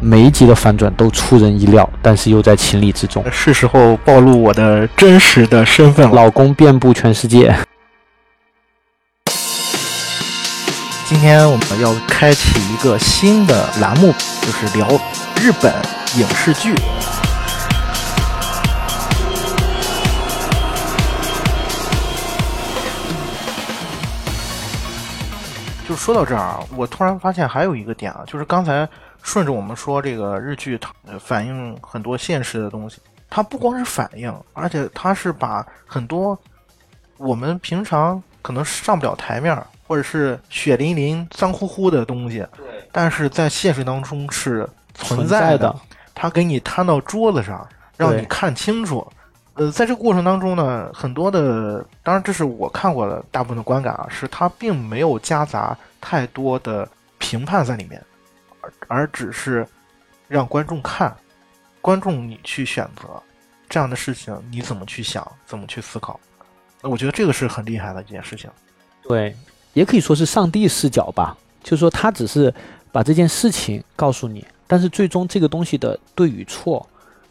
每一集的反转都出人意料，但是又在情理之中。是时候暴露我的真实的身份了。老公遍布全世界。今天我们要开启一个新的栏目，就是聊日本影视剧。就说到这儿啊，我突然发现还有一个点啊，就是刚才顺着我们说这个日剧，它反映很多现实的东西。它不光是反映，而且它是把很多我们平常可能上不了台面，或者是血淋淋、脏乎乎的东西，但是在现实当中是存在的。它给你摊到桌子上，让你看清楚。呃，在这个过程当中呢，很多的，当然这是我看过的大部分的观感啊，是它并没有夹杂太多的评判在里面，而只是让观众看，观众你去选择这样的事情，你怎么去想，怎么去思考？那我觉得这个是很厉害的一件事情。对，也可以说是上帝视角吧，就是说他只是把这件事情告诉你，但是最终这个东西的对与错，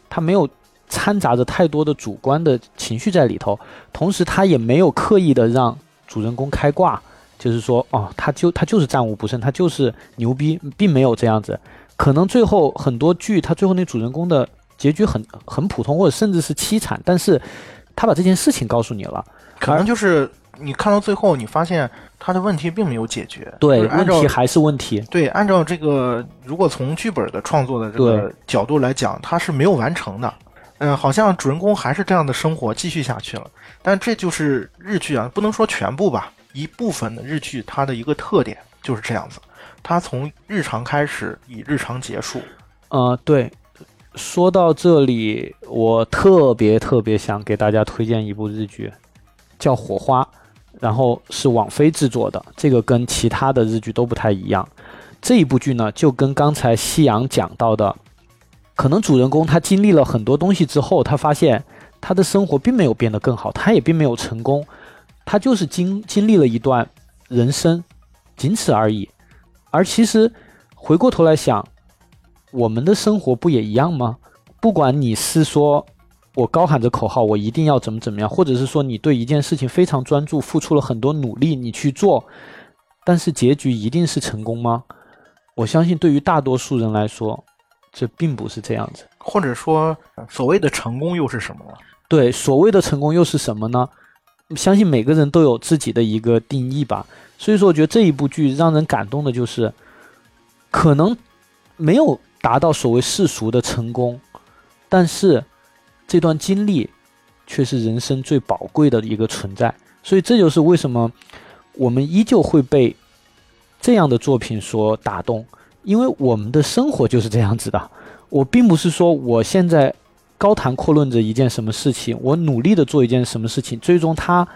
他没有。掺杂着太多的主观的情绪在里头，同时他也没有刻意的让主人公开挂，就是说，哦，他就他就是战无不胜，他就是牛逼，并没有这样子。可能最后很多剧，他最后那主人公的结局很很普通，或者甚至是凄惨，但是他把这件事情告诉你了，可能就是你看到最后，你发现他的问题并没有解决，对，问题还是问题。对，按照这个，如果从剧本的创作的这个角度来讲，他是没有完成的。嗯，好像主人公还是这样的生活继续下去了，但这就是日剧啊，不能说全部吧，一部分的日剧它的一个特点就是这样子，它从日常开始，以日常结束。呃，对，说到这里，我特别特别想给大家推荐一部日剧，叫《火花》，然后是网飞制作的，这个跟其他的日剧都不太一样。这一部剧呢，就跟刚才夕阳讲到的。可能主人公他经历了很多东西之后，他发现他的生活并没有变得更好，他也并没有成功，他就是经经历了一段人生，仅此而已。而其实回过头来想，我们的生活不也一样吗？不管你是说我高喊着口号，我一定要怎么怎么样，或者是说你对一件事情非常专注，付出了很多努力，你去做，但是结局一定是成功吗？我相信对于大多数人来说。这并不是这样子，或者说，所谓的成功又是什么？对，所谓的成功又是什么呢？相信每个人都有自己的一个定义吧。所以说，我觉得这一部剧让人感动的就是，可能没有达到所谓世俗的成功，但是这段经历却是人生最宝贵的一个存在。所以这就是为什么我们依旧会被这样的作品所打动。因为我们的生活就是这样子的，我并不是说我现在高谈阔论着一件什么事情，我努力的做一件什么事情，最终它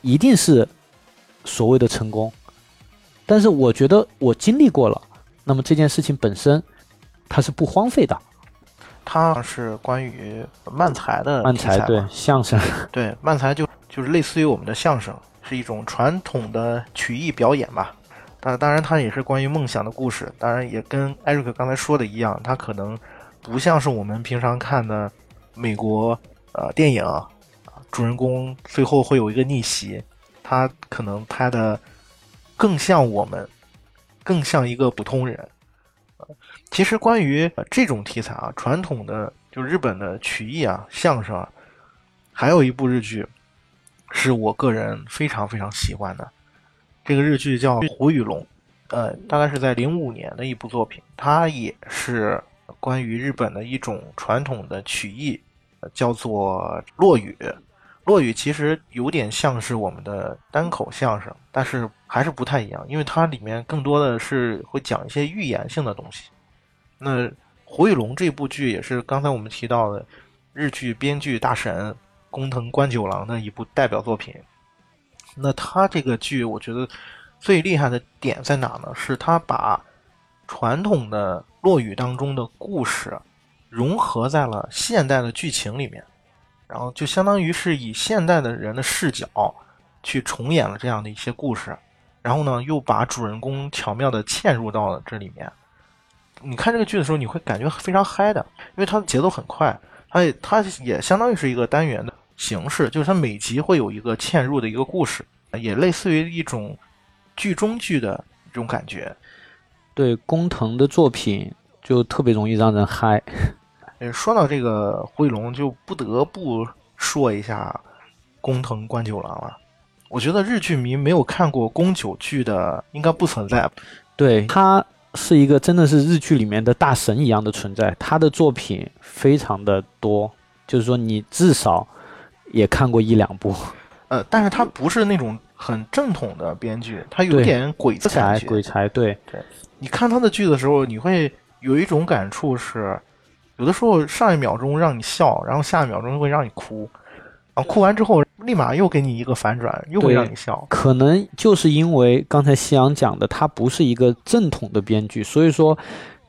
一定是所谓的成功。但是我觉得我经历过了，那么这件事情本身它是不荒废的。它是关于漫才的漫才对相声 对漫才就就是类似于我们的相声，是一种传统的曲艺表演吧。但当然，它也是关于梦想的故事。当然，也跟艾瑞克刚才说的一样，它可能不像是我们平常看的美国呃电影啊，主人公最后会有一个逆袭。他可能拍的更像我们，更像一个普通人。其实，关于这种题材啊，传统的就日本的曲艺啊、相声啊，还有一部日剧是我个人非常非常喜欢的。这个日剧叫《虎与龙》，呃，大概是在零五年的一部作品。它也是关于日本的一种传统的曲艺，叫做落雨。落雨其实有点像是我们的单口相声，但是还是不太一样，因为它里面更多的是会讲一些寓言性的东西。那《虎与龙》这部剧也是刚才我们提到的日剧编剧大神工藤官九郎的一部代表作品。那他这个剧，我觉得最厉害的点在哪呢？是他把传统的落雨当中的故事融合在了现代的剧情里面，然后就相当于是以现代的人的视角去重演了这样的一些故事，然后呢，又把主人公巧妙的嵌入到了这里面。你看这个剧的时候，你会感觉非常嗨的，因为它的节奏很快，它也它也相当于是一个单元的形式，就是它每集会有一个嵌入的一个故事，也类似于一种剧中剧的这种感觉。对工藤的作品就特别容易让人嗨。呃，说到这个灰龙，就不得不说一下工藤官九郎了。我觉得日剧迷没有看过宫九剧的，应该不存在。对他是一个真的是日剧里面的大神一样的存在，他的作品非常的多，就是说你至少也看过一两部。呃，但是他不是那种很正统的编剧，他有点鬼才，鬼才。对对，你看他的剧的时候，你会有一种感触是。有的时候上一秒钟让你笑，然后下一秒钟会让你哭，然后哭完之后立马又给你一个反转，又会让你笑。可能就是因为刚才夕阳讲的，他不是一个正统的编剧，所以说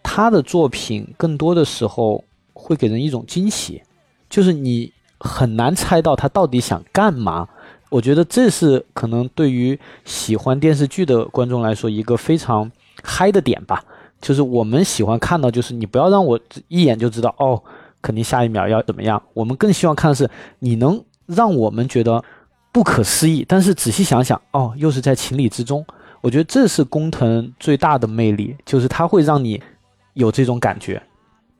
他的作品更多的时候会给人一种惊喜，就是你很难猜到他到底想干嘛。我觉得这是可能对于喜欢电视剧的观众来说一个非常嗨的点吧。就是我们喜欢看到，就是你不要让我一眼就知道哦，肯定下一秒要怎么样。我们更希望看的是你能让我们觉得不可思议，但是仔细想想，哦，又是在情理之中。我觉得这是工藤最大的魅力，就是它会让你有这种感觉。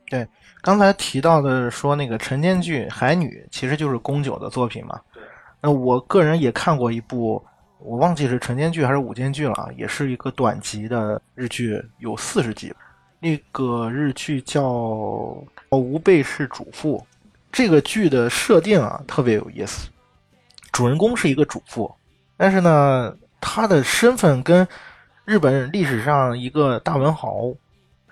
对，刚才提到的说那个晨间剧《海女》，其实就是宫九的作品嘛。对。那我个人也看过一部。我忘记是晨间剧还是午间剧了啊，也是一个短集的日剧，有四十集。那个日剧叫《吾辈是主妇》，这个剧的设定啊特别有意思。主人公是一个主妇，但是呢，她的身份跟日本历史上一个大文豪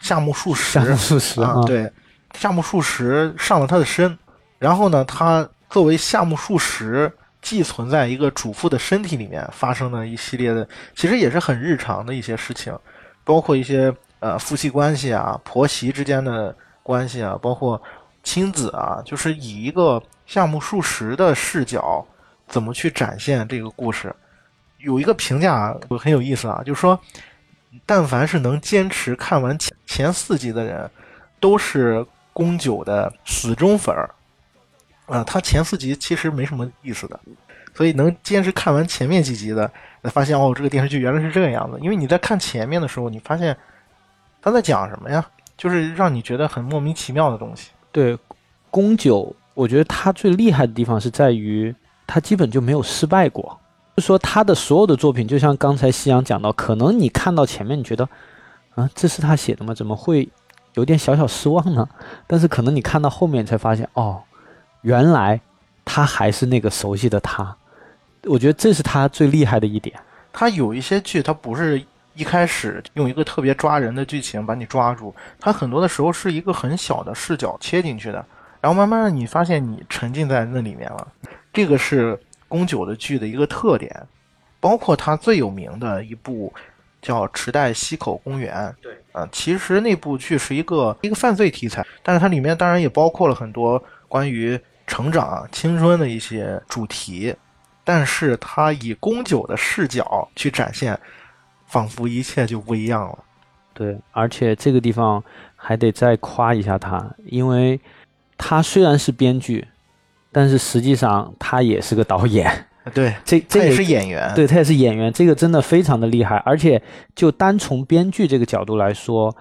夏目漱石，夏目漱石啊，对，夏目漱石上了他的身，然后呢，他作为夏目漱石。寄存在一个主妇的身体里面发生的一系列的，其实也是很日常的一些事情，包括一些呃夫妻关系啊、婆媳之间的关系啊，包括亲子啊，就是以一个夏目漱石的视角怎么去展现这个故事。有一个评价很有意思啊，就是说，但凡是能坚持看完前前四集的人，都是宫九的死忠粉儿。啊，他前四集其实没什么意思的，所以能坚持看完前面几集的，才发现哦，这个电视剧原来是这个样子。因为你在看前面的时候，你发现他在讲什么呀？就是让你觉得很莫名其妙的东西。对，宫九，我觉得他最厉害的地方是在于他基本就没有失败过。就说他的所有的作品，就像刚才夕阳讲到，可能你看到前面，你觉得啊，这是他写的吗？怎么会有点小小失望呢？但是可能你看到后面才发现，哦。原来他还是那个熟悉的他，我觉得这是他最厉害的一点。他有一些剧，他不是一开始用一个特别抓人的剧情把你抓住，他很多的时候是一个很小的视角切进去的，然后慢慢的你发现你沉浸在那里面了。这个是宫九的剧的一个特点，包括他最有名的一部叫《池袋西口公园》。对，啊，其实那部剧是一个一个犯罪题材，但是它里面当然也包括了很多。关于成长、青春的一些主题，但是他以宫九的视角去展现，仿佛一切就不一样了。对，而且这个地方还得再夸一下他，因为他虽然是编剧，但是实际上他也是个导演。对，这这也是演员。对他也是演员，这个真的非常的厉害。而且就单从编剧这个角度来说，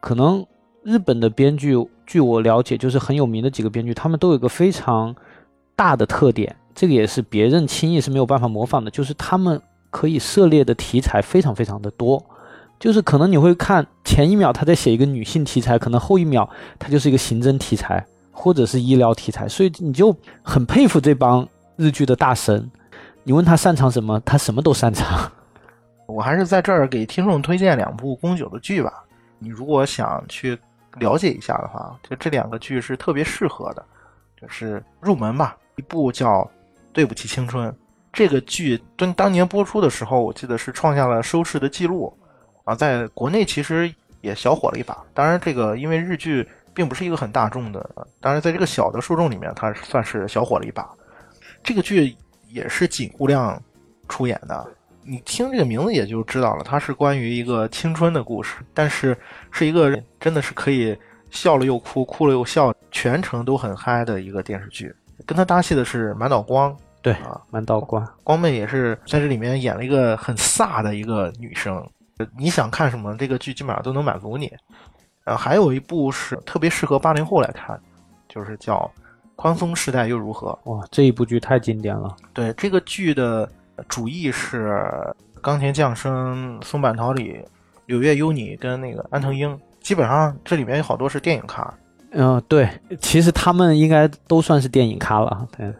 可能日本的编剧。据我了解，就是很有名的几个编剧，他们都有个非常大的特点，这个也是别人轻易是没有办法模仿的，就是他们可以涉猎的题材非常非常的多，就是可能你会看前一秒他在写一个女性题材，可能后一秒他就是一个刑侦题材或者是医疗题材，所以你就很佩服这帮日剧的大神。你问他擅长什么，他什么都擅长。我还是在这儿给听众推荐两部宫九的剧吧，你如果想去。了解一下的话，就这两个剧是特别适合的，就是入门吧。一部叫《对不起青春》，这个剧当当年播出的时候，我记得是创下了收视的记录啊，在国内其实也小火了一把。当然，这个因为日剧并不是一个很大众的，当然在这个小的受众里面，它算是小火了一把。这个剧也是井户亮出演的，你听这个名字也就知道了，它是关于一个青春的故事，但是是一个真的是可以笑了又哭，哭了又笑，全程都很嗨的一个电视剧。跟他搭戏的是满岛光，对啊，满岛光，光妹也是在这里面演了一个很飒的一个女生。呃你想看什么，这个剧基本上都能满足你。呃，还有一部是特别适合八零后来看，就是叫《宽松时代又如何》。哇，这一部剧太经典了。对这个剧的主意是冈田将生、松坂桃李、柳月优拟跟那个安藤樱，基本上这里面有好多是电影咖。嗯、对，其实他们应该都算是电影咖了，对，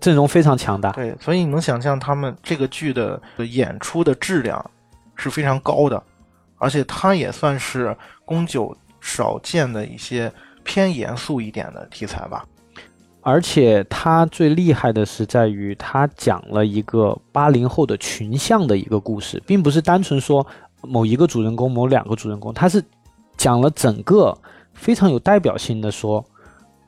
阵容非常强大。对，所以你能想象他们这个剧的演出的质量是非常高的，而且它也算是宫九少见的一些偏严肃一点的题材吧。而且他最厉害的是在于他讲了一个八零后的群像的一个故事，并不是单纯说某一个主人公、某两个主人公，他是讲了整个非常有代表性的说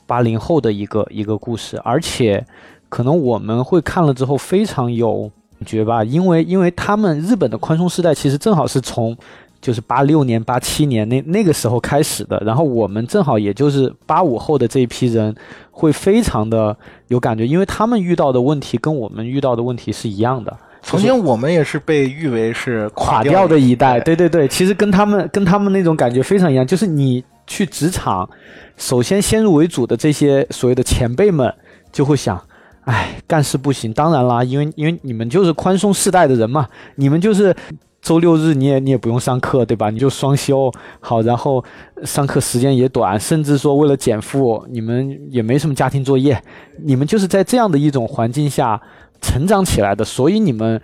八零后的一个一个故事，而且可能我们会看了之后非常有感觉吧，因为因为他们日本的宽松时代其实正好是从就是八六年、八七年那那个时候开始的，然后我们正好也就是八五后的这一批人，会非常的有感觉，因为他们遇到的问题跟我们遇到的问题是一样的。曾经我们也是被誉为是垮掉掉的一代，对对对对，其实跟他们跟他们那种感觉非常一样，就是你去职场，首先先入为主的这些所谓的前辈们就会想，哎，干事不行，当然啦，因为因为你们就是宽松世代的人嘛，你们就是周六日你也你也不用上课，对吧？你就双休好，然后上课时间也短，甚至说为了减负，你们也没什么家庭作业，你们就是在这样的一种环境下成长起来的，所以你们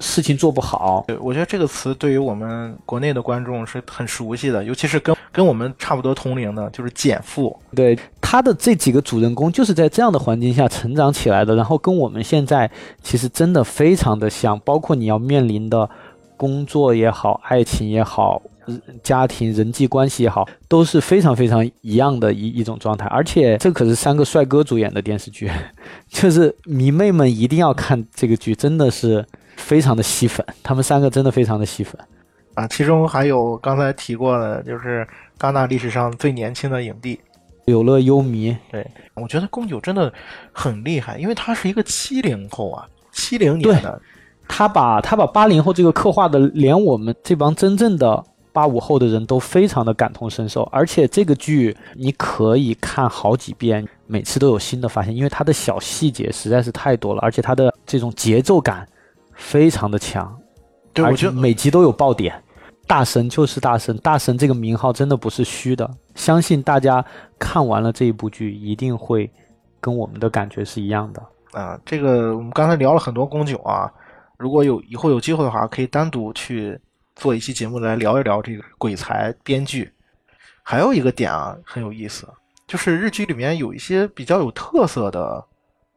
事情做不好，对，我觉得这个词对于我们国内的观众是很熟悉的，尤其是跟跟我们差不多同龄的，就是减负。对他的这几个主人公就是在这样的环境下成长起来的，然后跟我们现在其实真的非常的像，包括你要面临的工作也好、爱情也好、呃家庭人际关系也好，都是非常非常一样的一一种状态。而且这可是三个帅哥主演的电视剧，就是迷妹们一定要看这个剧，真的是非常的吸粉，他们三个真的非常的吸粉。啊，其中还有刚才提过的，就是戛纳历史上最年轻的影帝。有乐优弥，对我觉得宫九真的很厉害，因为他是一个七零后啊，七零年的，他把他把八零后这个刻画的，连我们这帮真正的八五后的人都非常的感同身受。而且这个剧你可以看好几遍，每次都有新的发现，因为它的小细节实在是太多了，而且它的这种节奏感非常的强，对，而且我觉得每集都有爆点。大神就是大神，大神这个名号真的不是虚的。相信大家看完了这一部剧，一定会跟我们的感觉是一样的。啊，这个我们刚才聊了很多宫九啊，如果有以后有机会的话，可以单独去做一期节目来聊一聊这个鬼才编剧。还有一个点啊很有意思，就是日剧里面有一些比较有特色的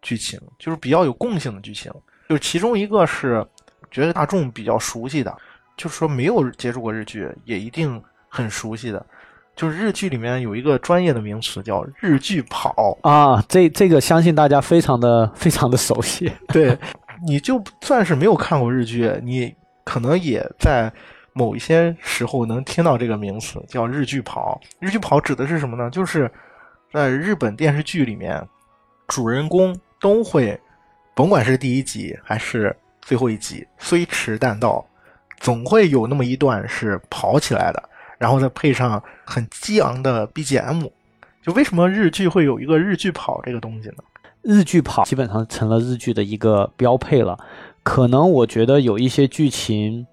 剧情，就是比较有共性的剧情，就是其中一个是觉得大众比较熟悉的，就是说没有接触过日剧也一定很熟悉的，就是日剧里面有一个专业的名词叫日剧跑。啊，这这个相信大家非常的非常的熟悉。对，你就算是没有看过日剧，你可能也在某一些时候能听到这个名词，叫日剧跑。日剧跑指的是什么呢？就是在日本电视剧里面，主人公都会，甭管是第一集还是最后一集，虽迟但到，总会有那么一段是跑起来的，然后再配上很激昂的 BGM。就为什么日剧会有一个日剧跑这个东西呢？日剧跑基本上成了日剧的一个标配了。可能我觉得有一些剧情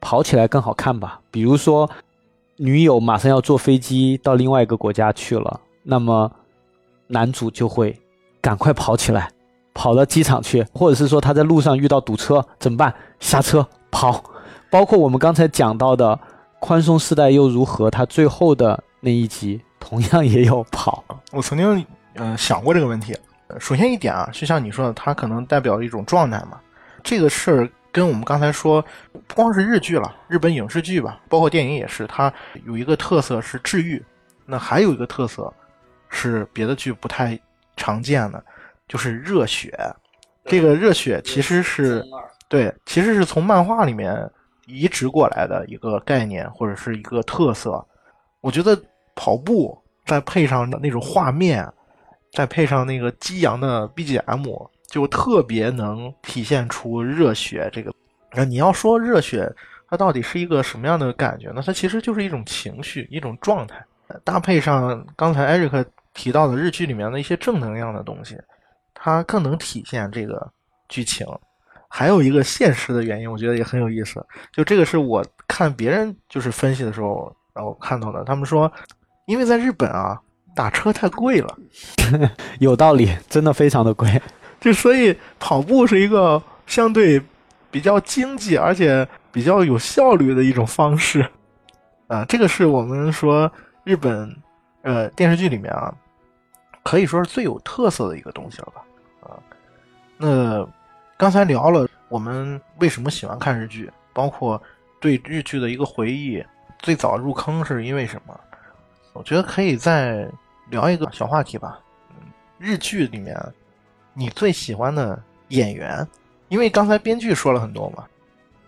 跑起来更好看吧，比如说女友马上要坐飞机到另外一个国家去了，那么男主就会赶快跑起来，跑到机场去，或者是说他在路上遇到堵车怎么办？下车跑。包括我们刚才讲到的宽松世代又如何，他最后的那一集同样也有跑。我曾经嗯、想过这个问题。呃首先一点啊，就像你说的，它可能代表一种状态嘛。这个事儿跟我们刚才说，不光是日剧了，日本影视剧吧，包括电影也是，它有一个特色是治愈，那还有一个特色是别的剧不太常见的，就是热血。这个热血其实是对，其实是从漫画里面移植过来的一个概念或者是一个特色。我觉得跑步再配上那种画面，再配上那个激昂的 BGM，就特别能体现出热血这个。那你要说热血，它到底是一个什么样的感觉呢？它其实就是一种情绪，一种状态，搭配上刚才艾瑞克提到的日剧里面的一些正能量的东西，它更能体现这个剧情。还有一个现实的原因，我觉得也很有意思。就这个是我看别人就是分析的时候，然后看到的。他们说，因为在日本啊，打车太贵了，有道理，真的非常的贵。就所以跑步是一个相对。比较经济而且比较有效率的一种方式，啊，这个是我们说日本呃电视剧里面啊，可以说是最有特色的一个东西了吧，啊，那刚才聊了我们为什么喜欢看日剧，包括对日剧的一个回忆，最早入坑是因为什么？我觉得可以再聊一个小话题吧，日剧里面你最喜欢的演员。因为刚才编剧说了很多嘛，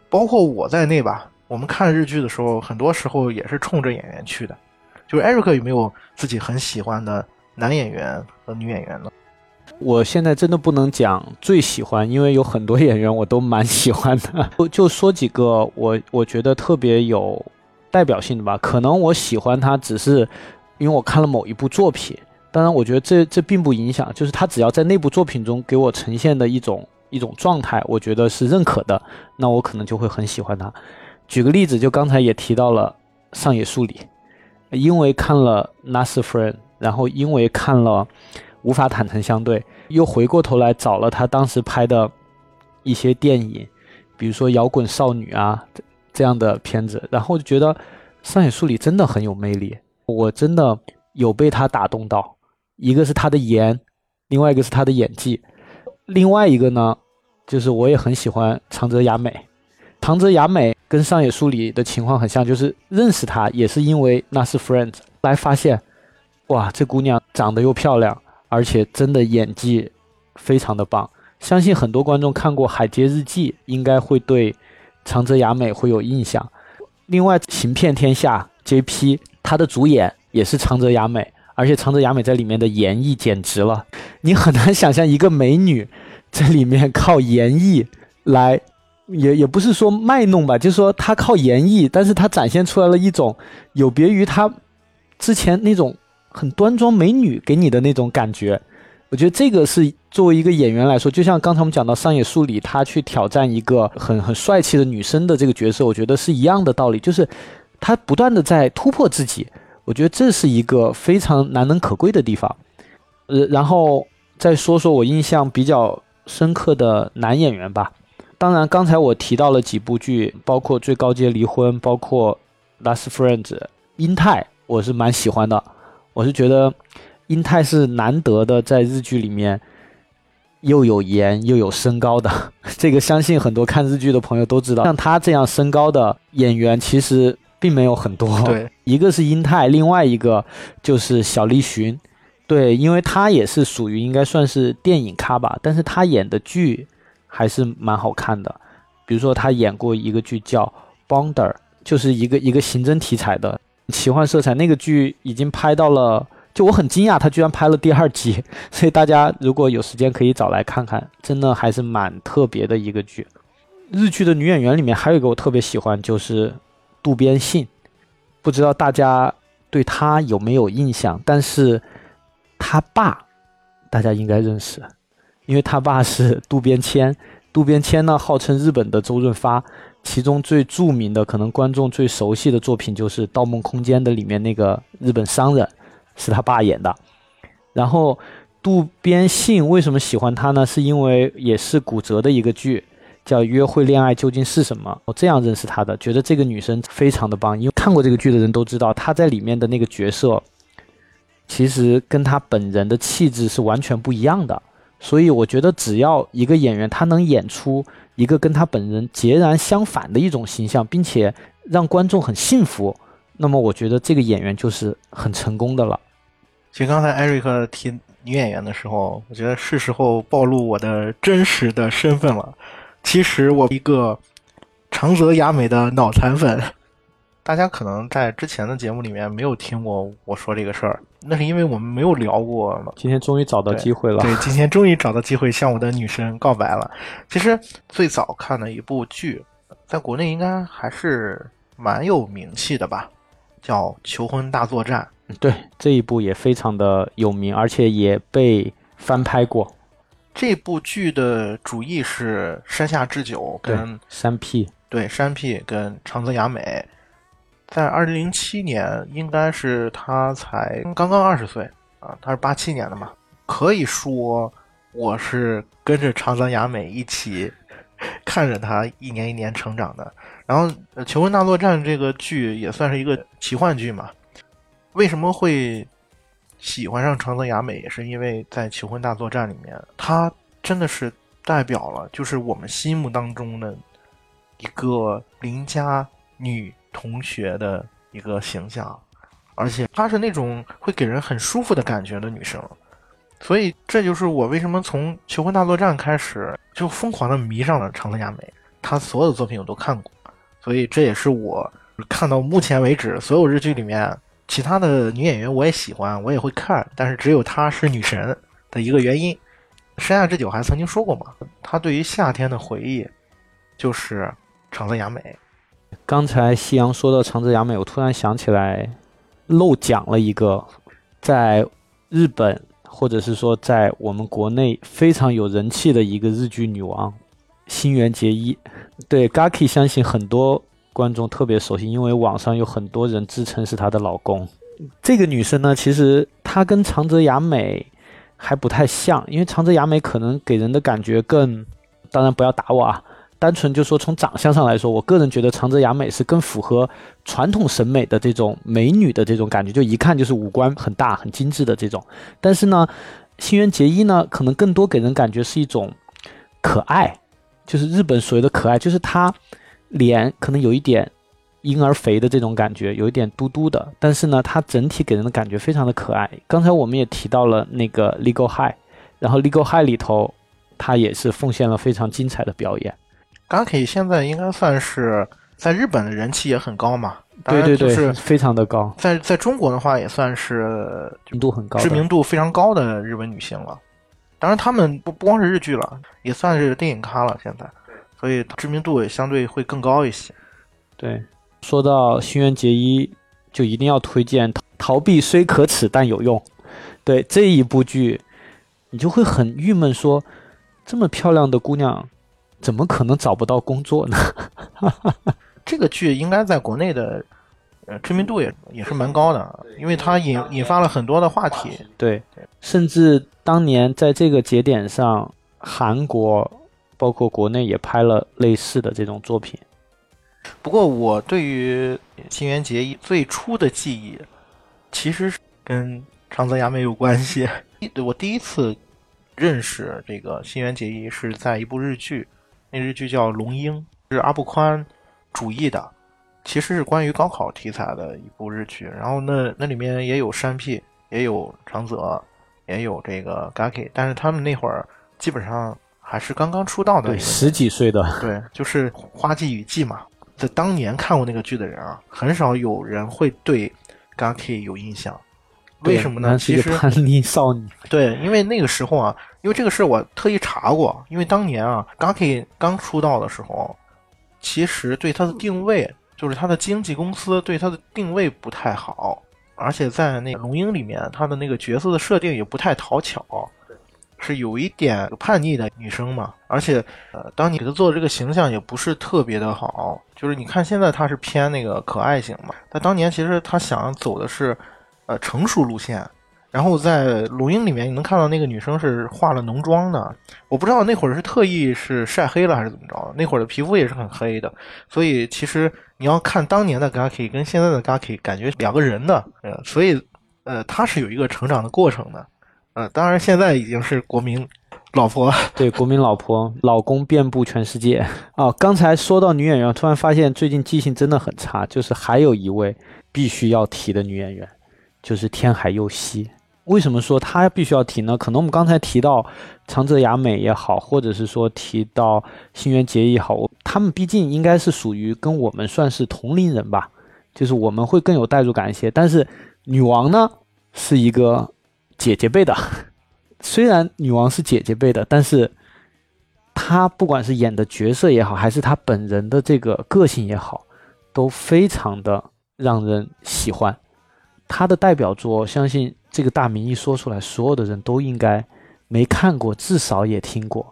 包括我在内吧。我们看日剧的时候，很多时候也是冲着演员去的。就是艾瑞克有没有自己很喜欢的男演员和女演员呢？我现在真的不能讲最喜欢，因为有很多演员我都蛮喜欢的。就就说几个我我觉得特别有代表性的吧。可能我喜欢他只是因为我看了某一部作品，当然我觉得这这并不影响，就是他只要在那部作品中给我呈现的一种。一种状态，我觉得是认可的，那我可能就会很喜欢他。举个例子，就刚才也提到了上野树里，因为看了《Last Friend》，然后因为看了《无法坦诚相对》，又回过头来找了他当时拍的一些电影，比如说《摇滚少女》啊这样的片子，然后就觉得上野树里真的很有魅力，我真的有被他打动到。一个是他的颜，另外一个是他的演技，另外一个呢。就是我也很喜欢长泽雅美，长泽雅美跟上野树里的情况很像，就是认识她也是因为那是 Friends 来发现，哇，这姑娘长得又漂亮，而且真的演技非常的棒。相信很多观众看过《海街日记》，应该会对长泽雅美会有印象。另外，《行骗天下》JP 她的主演也是长泽雅美，而且长泽雅美在里面的演绎简直了，你很难想象一个美女。在里面靠演绎来，也也不是说卖弄吧，就是说他靠演绎，但是他展现出来了一种有别于他之前那种很端庄美女给你的那种感觉。我觉得这个是作为一个演员来说，就像刚才我们讲到上野树里，他去挑战一个很很帅气的女生的这个角色，我觉得是一样的道理，就是他不断的在突破自己。我觉得这是一个非常难能可贵的地方。呃，然后再说说我印象比较。深刻的男演员吧，当然，刚才我提到了几部剧，包括《最高阶离婚》，包括《Last Friends》，英泰我是蛮喜欢的。我是觉得英泰是难得的在日剧里面又有颜又有身高的，这个相信很多看日剧的朋友都知道。像他这样身高的演员其实并没有很多，对，一个是英泰，另外一个就是小栗旬。对，因为他也是属于应该算是电影咖吧，但是他演的剧还是蛮好看的。比如说他演过一个剧叫《Bonder》，就是一个一个刑侦题材的奇幻色彩。那个剧已经拍到了，就我很惊讶，他居然拍了第二集。所以大家如果有时间可以找来看看，真的还是蛮特别的一个剧。日剧的女演员里面还有一个我特别喜欢，就是渡边信。不知道大家对她有没有印象？但是。他爸，大家应该认识，因为他爸是渡边谦。渡边谦呢，号称日本的周润发，其中最著名的，可能观众最熟悉的作品就是《盗梦空间》的里面那个日本商人，是他爸演的。然后渡边信为什么喜欢他呢？是因为也是骨折的一个剧，叫《约会恋爱究竟是什么》，我这样认识他的，觉得这个女生非常的棒。因为看过这个剧的人都知道，她在里面的那个角色。其实跟他本人的气质是完全不一样的，所以我觉得只要一个演员他能演出一个跟他本人截然相反的一种形象，并且让观众很信服，那么我觉得这个演员就是很成功的了。其实刚才艾瑞克提女演员的时候，我觉得是时候暴露我的真实的身份了，其实我一个长泽雅美的脑残粉，大家可能在之前的节目里面没有听过我说这个事儿，那是因为我们没有聊过嘛。今天终于找到机会了。对，今天终于找到机会向我的女神告白了。其实最早看的一部剧，在国内应该还是蛮有名气的吧，叫《求婚大作战》。对，这一部也非常的有名，而且也被翻拍过。这部剧的主意是山下智久跟山 P，对山 P 跟长泽雅美，在二零零七年，应该是他才刚刚二十岁啊，他是八七年的嘛，可以说我是跟着长泽雅美一起 看着他一年一年成长的。然后《呃求婚大作战》这个剧也算是一个奇幻剧嘛，为什么会？喜欢上长泽雅美也是因为在《求婚大作战》里面，她真的是代表了就是我们心目当中的一个邻家女同学的一个形象，而且她是那种会给人很舒服的感觉的女生，所以这就是我为什么从《求婚大作战》开始就疯狂的迷上了长泽雅美，她所有的作品我都看过，所以这也是我看到目前为止所有日剧里面。其他的女演员我也喜欢，我也会看，但是只有她是女神的一个原因。山下智久还曾经说过嘛，他对于夏天的回忆就是长泽雅美。刚才夕阳说到长泽雅美，我突然想起来漏讲了一个，在日本或者是说在我们国内非常有人气的一个日剧女王新垣结衣。对 Gaki 相信很多。观众特别熟悉，因为网上有很多人自称是她的老公。这个女生呢，其实她跟长泽雅美还不太像，因为长泽雅美可能给人的感觉更……当然不要打我啊，单纯就说从长相上来说，我个人觉得长泽雅美是更符合传统审美的这种美女的这种感觉，就一看就是五官很大、很精致的这种。但是呢，新垣结衣呢，可能更多给人感觉是一种可爱，就是日本所谓的可爱，就是她。脸可能有一点婴儿肥的这种感觉，有一点嘟嘟的，但是呢，她整体给人的感觉非常的可爱。刚才我们也提到了那个《Legal High》，然后《Legal High》里头，他也是奉献了非常精彩的表演。Gaki 现在应该算是在日本的人气也很高嘛？对对对，是非常的高。在在中国的话，也算是知名度很高、知名度非常高的日本女星了。当然，他们不不光是日剧了，也算是电影咖了。现在。所以知名度也相对会更高一些。对，说到新垣结衣，就一定要推荐《逃避虽可耻但有用》。对这一部剧，你就会很郁闷，说这么漂亮的姑娘，怎么可能找不到工作呢？这个剧应该在国内的呃知名度也也是蛮高的，因为它引引发了很多的话题。对，甚至当年在这个节点上，韩国。包括国内也拍了类似的这种作品，不过我对于新垣结衣最初的记忆，其实是跟长泽雅美有关系。我第一次认识这个新垣结衣是在一部日剧，那日剧叫《龙樱》，是阿部宽主义的，其实是关于高考题材的一部日剧。然后那那里面也有山 P，也有长泽，也有这个 Gaki，但是他们那会儿基本上。还是刚刚出道的，对，十几岁的，对，就是《花季雨季》嘛。在当年看过那个剧的人啊，很少有人会对 Gaki 有印象。为什么呢？其实叛逆少女。对，因为那个时候啊，因为这个事我特意查过，因为当年啊，Gaki 刚出道的时候，其实对他的定位，就是他的经纪公司对他的定位不太好，而且在那《龙樱》里面，他的那个角色的设定也不太讨巧。是有一点叛逆的女生嘛，而且，呃，当你给她做的这个形象也不是特别的好，就是你看现在她是偏那个可爱型嘛，但当年其实她想走的是，呃，成熟路线。然后在录音里面你能看到那个女生是化了浓妆的，我不知道那会儿是特意是晒黑了还是怎么着，那会儿的皮肤也是很黑的，所以其实你要看当年的 Gaki 跟现在的 Gaki 感觉两个人的，呃，所以，呃，他是有一个成长的过程的。呃，当然现在已经是国民老婆，对，国民老婆，老公遍布全世界。哦，刚才说到女演员，突然发现最近记性真的很差，就是还有一位必须要提的女演员，就是天海佑希。为什么说他必须要提呢？可能我们刚才提到长泽雅美也好，或者是说提到新垣结衣也好，他们毕竟应该是属于跟我们算是同龄人吧，就是我们会更有代入感一些。但是女王呢，是一个姐姐辈的，虽然女王是姐姐辈的，但是她不管是演的角色也好，还是她本人的这个个性也好，都非常的让人喜欢。她的代表作，相信。这个大名一说出来，所有的人都应该没看过，至少也听过《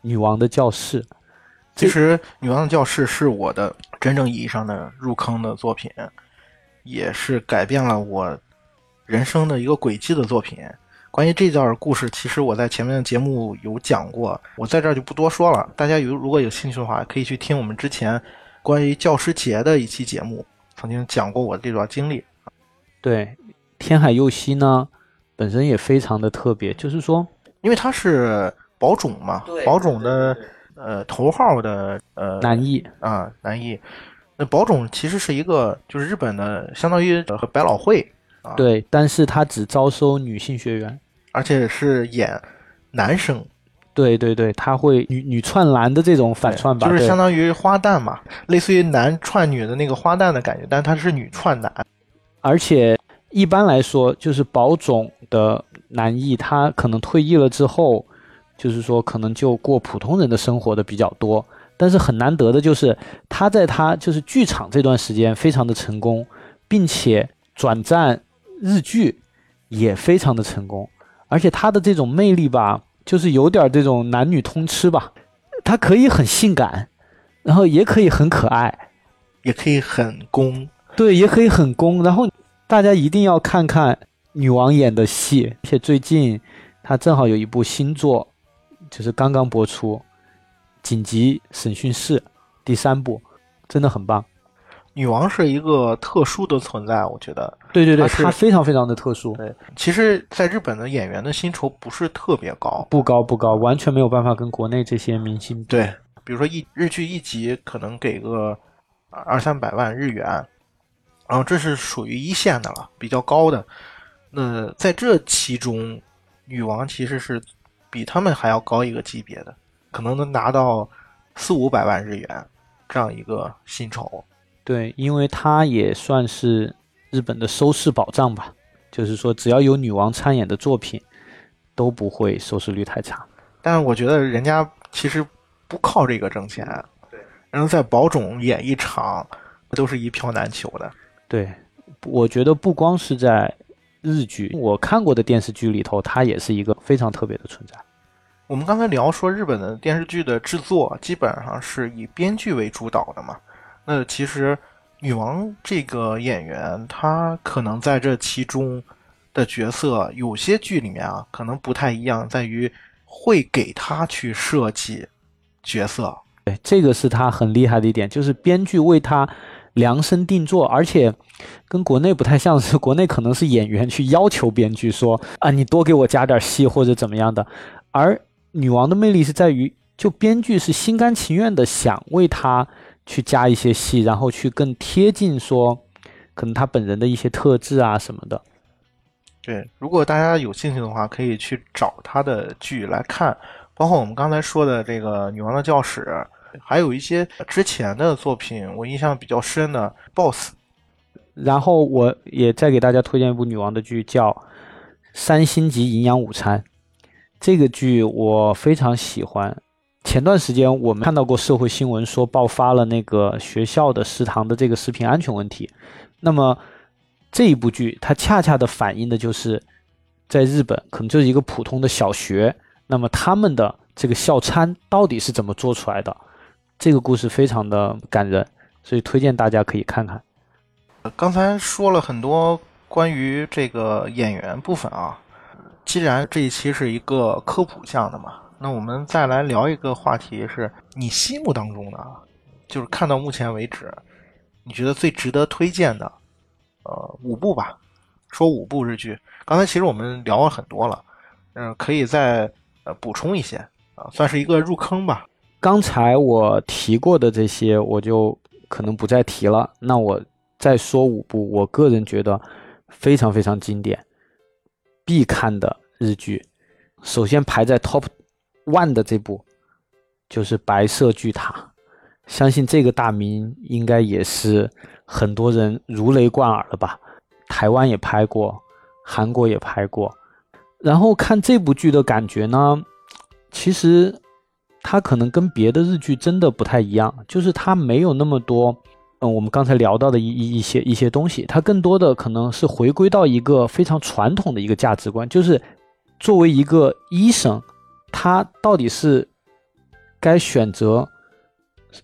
女王的教室》。其实，《女王的教室》是我的真正意义上的入坑的作品，也是改变了我人生的一个轨迹的作品。关于这段故事，其实我在前面的节目有讲过，我在这儿就不多说了。大家有如果有兴趣的话，可以去听我们之前关于教师节的一期节目，曾经讲过我这段经历。对。天海佑希呢，本身也非常的特别，就是说，因为他是宝冢嘛，宝冢的呃头号的呃男一啊男一，那宝冢其实是一个就是日本的相当于和百老汇啊，对，但是他只招收女性学员，而且是演男生，对对对，他会女女串男的这种反串吧，就是相当于花旦嘛，类似于男串女的那个花旦的感觉，但他是女串男，而且。一般来说，就是宝冢的男艺，他可能退役了之后，就是说可能就过普通人的生活的比较多。但是很难得的就是他在他就是剧场这段时间非常的成功，并且转战日剧也非常的成功。而且他的这种魅力吧，就是有点这种男女通吃吧。他可以很性感，然后也可以很可爱，也可以很攻，对，也可以很攻，然后。大家一定要看看女王演的戏，而且最近她正好有一部新作，就是刚刚播出《紧急审讯室》第三部，真的很棒。女王是一个特殊的存在，我觉得。对对对，她非常非常的特殊。对，其实，在日本的演员的薪酬不是特别高，不高不高，完全没有办法跟国内这些明星比。对，比如说一日剧一集可能给个二三百万日元。然后这是属于一线的了，比较高的。那在这其中，女王其实是比他们还要高一个级别的，可能能拿到四五百万日元这样一个薪酬。对，因为她也算是日本的收视保障吧，就是说只要有女王参演的作品，都不会收视率太差。但是我觉得人家其实不靠这个挣钱，对，然后在宝冢演一场，都是一票难求的。对，我觉得不光是在日剧，我看过的电视剧里头，它也是一个非常特别的存在。我们刚才聊说日本的电视剧的制作基本上是以编剧为主导的嘛？那其实女王这个演员，她可能在这其中的角色，有些剧里面啊，可能不太一样，在于会给她去设计角色。对，这个是她很厉害的一点，就是编剧为她。量身定做，而且跟国内不太像是，国内可能是演员去要求编剧说啊，你多给我加点戏或者怎么样的。而女王的魅力是在于，就编剧是心甘情愿的想为她去加一些戏，然后去更贴近说，可能她本人的一些特质啊什么的。对，如果大家有兴趣的话，可以去找她的剧来看，包括我们刚才说的这个《女王的教室》。还有一些之前的作品，我印象比较深的《BOSS》，然后我也再给大家推荐一部女王的剧，叫《三星级营养午餐》。这个剧我非常喜欢。前段时间我们看到过社会新闻，说爆发了那个学校的食堂的这个食品安全问题。那么这一部剧，它恰恰的反映的就是在日本，可能就是一个普通的小学，那么他们的这个校餐到底是怎么做出来的？这个故事非常的感人，所以推荐大家可以看看。刚才说了很多关于这个演员部分啊，既然这一期是一个科普项的嘛，那我们再来聊一个话题，是你心目当中的，就是看到目前为止，你觉得最值得推荐的，呃，五部吧，说五部日剧。刚才其实我们聊了很多了，嗯，可以再呃补充一些啊，算是一个入坑吧。刚才我提过的这些，我就可能不再提了。那我再说五部，我个人觉得非常非常经典。必看的日剧。首先排在 top one 的这部就是《白色巨塔》，相信这个大名应该也是很多人如雷贯耳了吧？台湾也拍过，韩国也拍过。然后看这部剧的感觉呢，其实它可能跟别的日剧真的不太一样，就是它没有那么多，嗯，我们刚才聊到的一一一些一些东西，它更多的可能是回归到一个非常传统的一个价值观，就是作为一个医生，他到底是该选择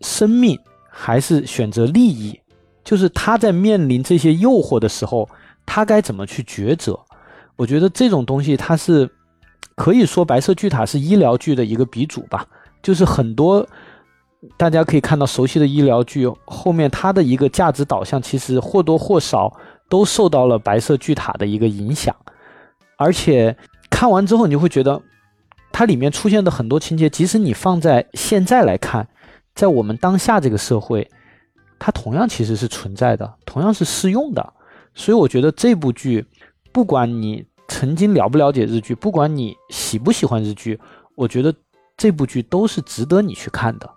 生命还是选择利益？就是他在面临这些诱惑的时候，他该怎么去抉择？我觉得这种东西，它是可以说《白色巨塔》是医疗剧的一个鼻祖吧。就是很多大家可以看到熟悉的医疗剧后面，它的一个价值导向，其实或多或少都受到了《白色巨塔》的一个影响。而且看完之后，你就会觉得它里面出现的很多情节，即使你放在现在来看，在我们当下这个社会，它同样其实是存在的，同样是适用的。所以我觉得这部剧。不管你曾经了不了解日剧，不管你喜不喜欢日剧，我觉得这部剧都是值得你去看的。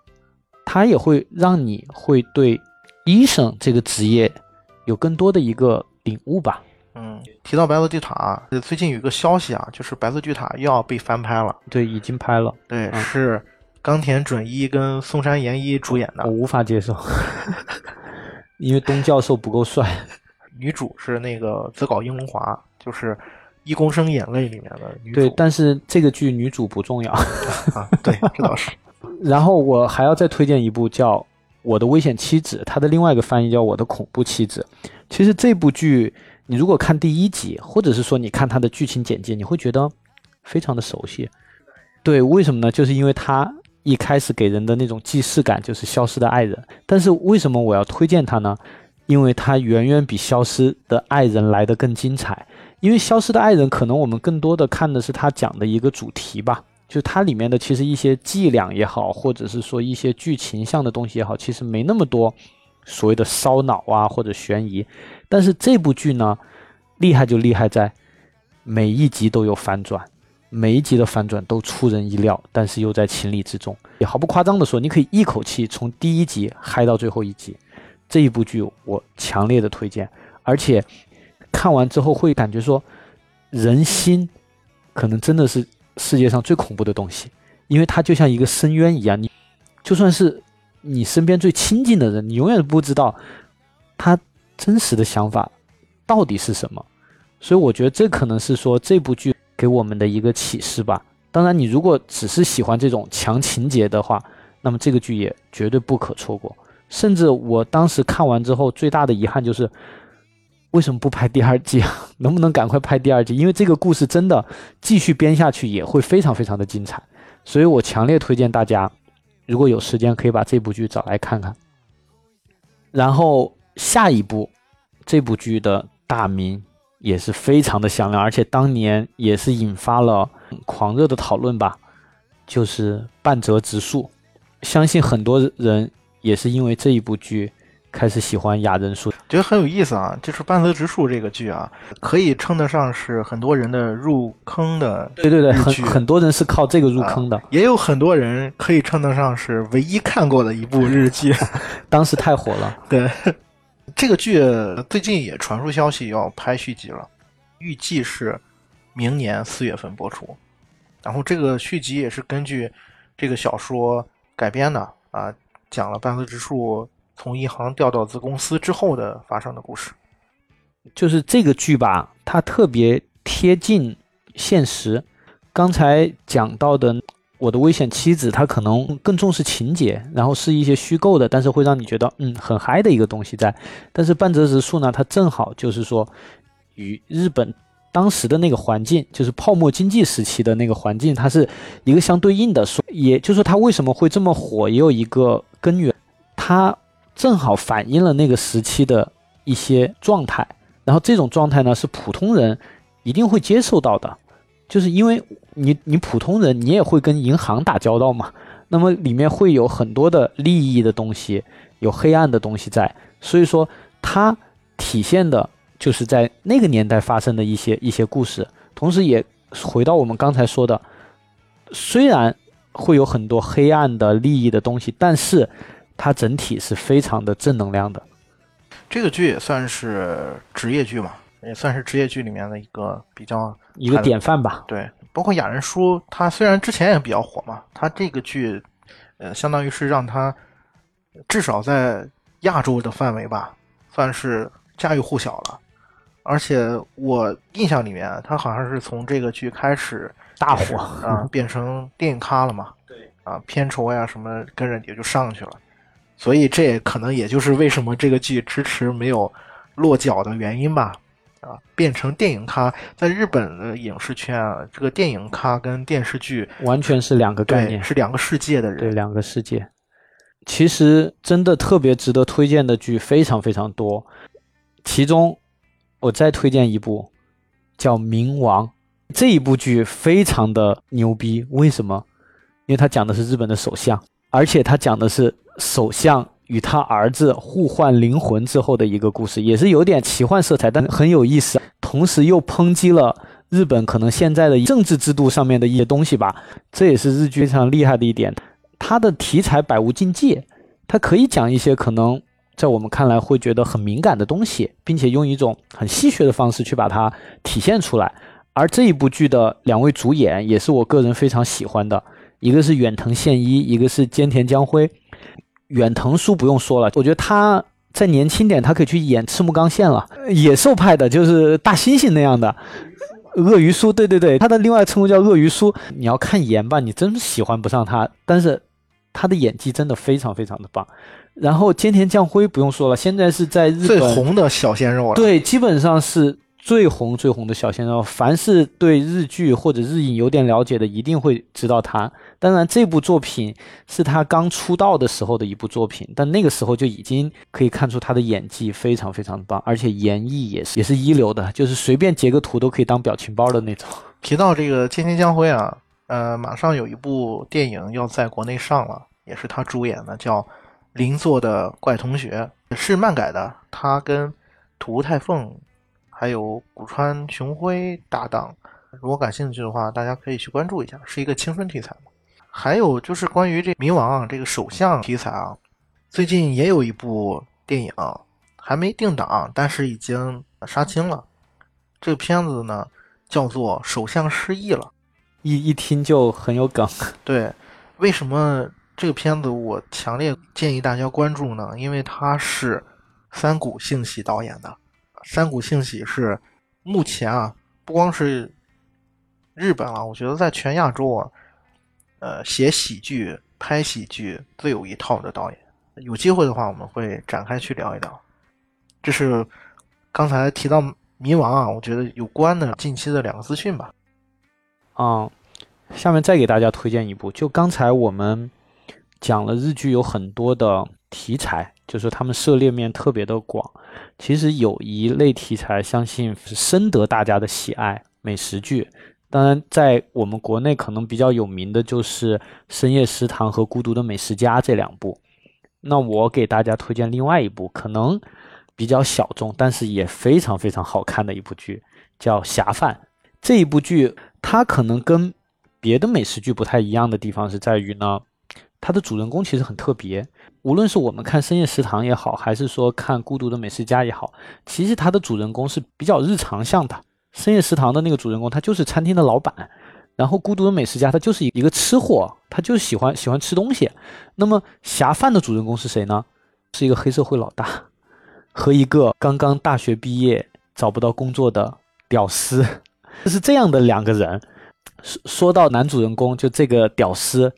它也会让你会对医生这个职业有更多的一个领悟吧。嗯，提到白色巨塔，最近有一个消息啊，就是白色巨塔又要被翻拍了。对，已经拍了。对，是冈田准一跟松山研一主演的。我无法接受，因为东教授不够帅。女主是那个泽稿英龙华，就是《一公升眼泪》里面的女主。对，但是这个剧女主不重要啊。对，这倒是。然后我还要再推荐一部叫《我的危险妻子》，它的另外一个翻译叫《我的恐怖妻子》。其实这部剧，你如果看第一集，或者是说你看它的剧情简介，你会觉得非常的熟悉。对，为什么呢？就是因为它一开始给人的那种既视感，就是消失的爱人。但是为什么我要推荐它呢？因为它远远比《消失的爱人》来的更精彩。因为《消失的爱人》可能我们更多的看的是他讲的一个主题吧，就是它里面的其实一些伎俩也好，或者是说一些剧情上的东西也好，其实没那么多所谓的烧脑啊或者悬疑。但是这部剧呢，厉害就厉害在每一集都有反转，每一集的反转都出人意料，但是又在情理之中。也毫不夸张的说，你可以一口气从第一集嗨到最后一集。这一部剧我强烈的推荐，而且看完之后会感觉说，人心可能真的是世界上最恐怖的东西，因为它就像一个深渊一样，你就算是你身边最亲近的人，你永远不知道他真实的想法到底是什么。所以我觉得这可能是说这部剧给我们的一个启示吧。当然，你如果只是喜欢这种强情节的话，那么这个剧也绝对不可错过。甚至我当时看完之后，最大的遗憾就是，为什么不拍第二季啊？能不能赶快拍第二季？因为这个故事真的继续编下去也会非常非常的精彩。所以我强烈推荐大家，如果有时间可以把这部剧找来看看。然后下一部，这部剧的大名也是非常的响亮，而且当年也是引发了狂热的讨论吧，就是半泽直树。相信很多人。也是因为这一部剧，开始喜欢雅人树，觉得很有意思啊。就是半泽直树这个剧啊，可以称得上是很多人的入坑的。对对对，很很多人是靠这个入坑的，也有很多人可以称得上是唯一看过的一部日剧，当时太火了。对，这个剧最近也传出消息要拍续集了，预计是明年四月份播出。然后这个续集也是根据这个小说改编的啊。讲了半泽直树从银行调到子公司之后的发生的故事，就是这个剧吧，它特别贴近现实。刚才讲到的《我的危险妻子》，它可能更重视情节，然后是一些虚构的，但是会让你觉得嗯很嗨的一个东西在。但是半泽直树呢，它正好就是说与日本当时的那个环境，就是泡沫经济时期的那个环境，它是一个相对应的。说，也就是说，它为什么会这么火，也有一个。根源，它正好反映了那个时期的一些状态，然后这种状态呢是普通人一定会接受到的，就是因为你你普通人你也会跟银行打交道嘛，那么里面会有很多的利益的东西，有黑暗的东西在，所以说它体现的就是在那个年代发生的一些一些故事，同时也回到我们刚才说的，虽然会有很多黑暗的利益的东西，但是它整体是非常的正能量的。这个剧也算是职业剧嘛，也算是职业剧里面的一个比较一个典范吧。对，包括雅人书，它虽然之前也比较火嘛，它这个剧，呃，相当于是让它至少在亚洲的范围吧，算是家喻户晓了。而且我印象里面，他好像是从这个剧开始大火啊，变成电影咖了嘛。对啊，片酬呀什么跟着也就上去了。所以这可能也就是为什么这个剧迟迟没有落脚的原因吧。啊，变成电影咖，在日本的影视圈啊，这个电影咖跟电视剧完全是两个概念，是两个世界的人，对，两个世界。其实真的特别值得推荐的剧非常非常多，其中我再推荐一部叫《冥王》，这一部剧非常的牛逼，为什么？因为它讲的是日本的首相，而且它讲的是首相。与他儿子互换灵魂之后的一个故事，也是有点奇幻色彩，但很有意思。同时又抨击了日本可能现在的政治制度上面的一些东西吧，这也是日剧非常厉害的一点。它的题材百无禁忌，它可以讲一些可能在我们看来会觉得很敏感的东西，并且用一种很戏谑的方式去把它体现出来。而这一部剧的两位主演也是我个人非常喜欢的，一个是远藤宪一，一个是菅田将晖。远藤叔不用说了，我觉得他再年轻点，他可以去演赤木刚宪了。野兽派的，就是大猩猩那样的。鳄鱼叔，对对对，他的另外称呼叫鳄鱼叔。你要看颜吧，你真喜欢不上他，但是他的演技真的非常非常的棒。然后菅田将晖不用说了，现在是在日本最红的小鲜肉了。对，基本上是。最红最红的小鲜肉，凡是对日剧或者日影有点了解的，一定会知道他。当然，这部作品是他刚出道的时候的一部作品，但那个时候就已经可以看出他的演技非常非常棒，而且演绎也是也是一流的，就是随便截个图都可以当表情包的那种。提到这个菅田将辉啊，呃，马上有一部电影要在国内上了，也是他主演的，叫《邻座的怪同学》，是漫改的，他跟土屋太凤。还有古川雄辉搭档，如果感兴趣的话，大家可以去关注一下，是一个青春题材嘛。还有就是关于这冥王啊，这个首相题材啊，最近也有一部电影还没定档，但是已经杀青了。这个片子呢叫做《首相失忆了》，一一听就很有梗。对，为什么这个片子我强烈建议大家关注呢？因为它是三谷幸喜导演的。山谷幸喜是目前啊，不光是日本啊，我觉得在全亚洲啊，呃，写喜剧、拍喜剧最有一套的导演。有机会的话，我们会展开去聊一聊。这是刚才提到《迷王》啊，我觉得有关的近期的两个资讯吧。啊，下面再给大家推荐一部，就刚才我们讲了日剧有很多的题材。就是他们涉猎面特别的广，其实有一类题材，相信深得大家的喜爱，美食剧。当然，在我们国内可能比较有名的就是《深夜食堂》和《孤独的美食家》这两部。那我给大家推荐另外一部，可能比较小众，但是也非常非常好看的一部剧，叫《侠饭》。这一部剧它可能跟别的美食剧不太一样的地方是在于呢，它的主人公其实很特别。无论是我们看《深夜食堂》也好，还是说看《孤独的美食家》也好，其实他的主人公是比较日常向的。《深夜食堂》的那个主人公，他就是餐厅的老板；然后《孤独的美食家》，他就是一个吃货，他就是喜欢喜欢吃东西。那么《侠饭》的主人公是谁呢？是一个黑社会老大和一个刚刚大学毕业找不到工作的屌丝，就 是这样的两个人。说说到男主人公，就这个屌丝，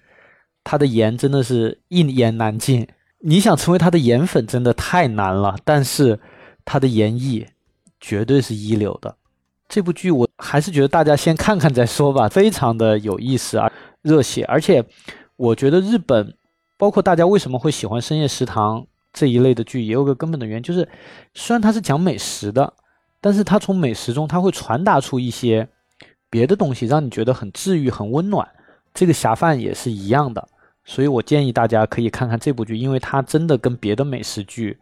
他的颜真的是一言难尽。你想成为他的颜粉真的太难了，但是他的演绎绝对是一流的。这部剧我还是觉得大家先看看再说吧，非常的有意思啊，热血。而且我觉得日本，包括大家为什么会喜欢《深夜食堂》这一类的剧，也有个根本的原因，就是虽然它是讲美食的，但是它从美食中它会传达出一些别的东西，让你觉得很治愈、很温暖。这个侠饭也是一样的。所以我建议大家可以看看这部剧，因为它真的跟别的美食剧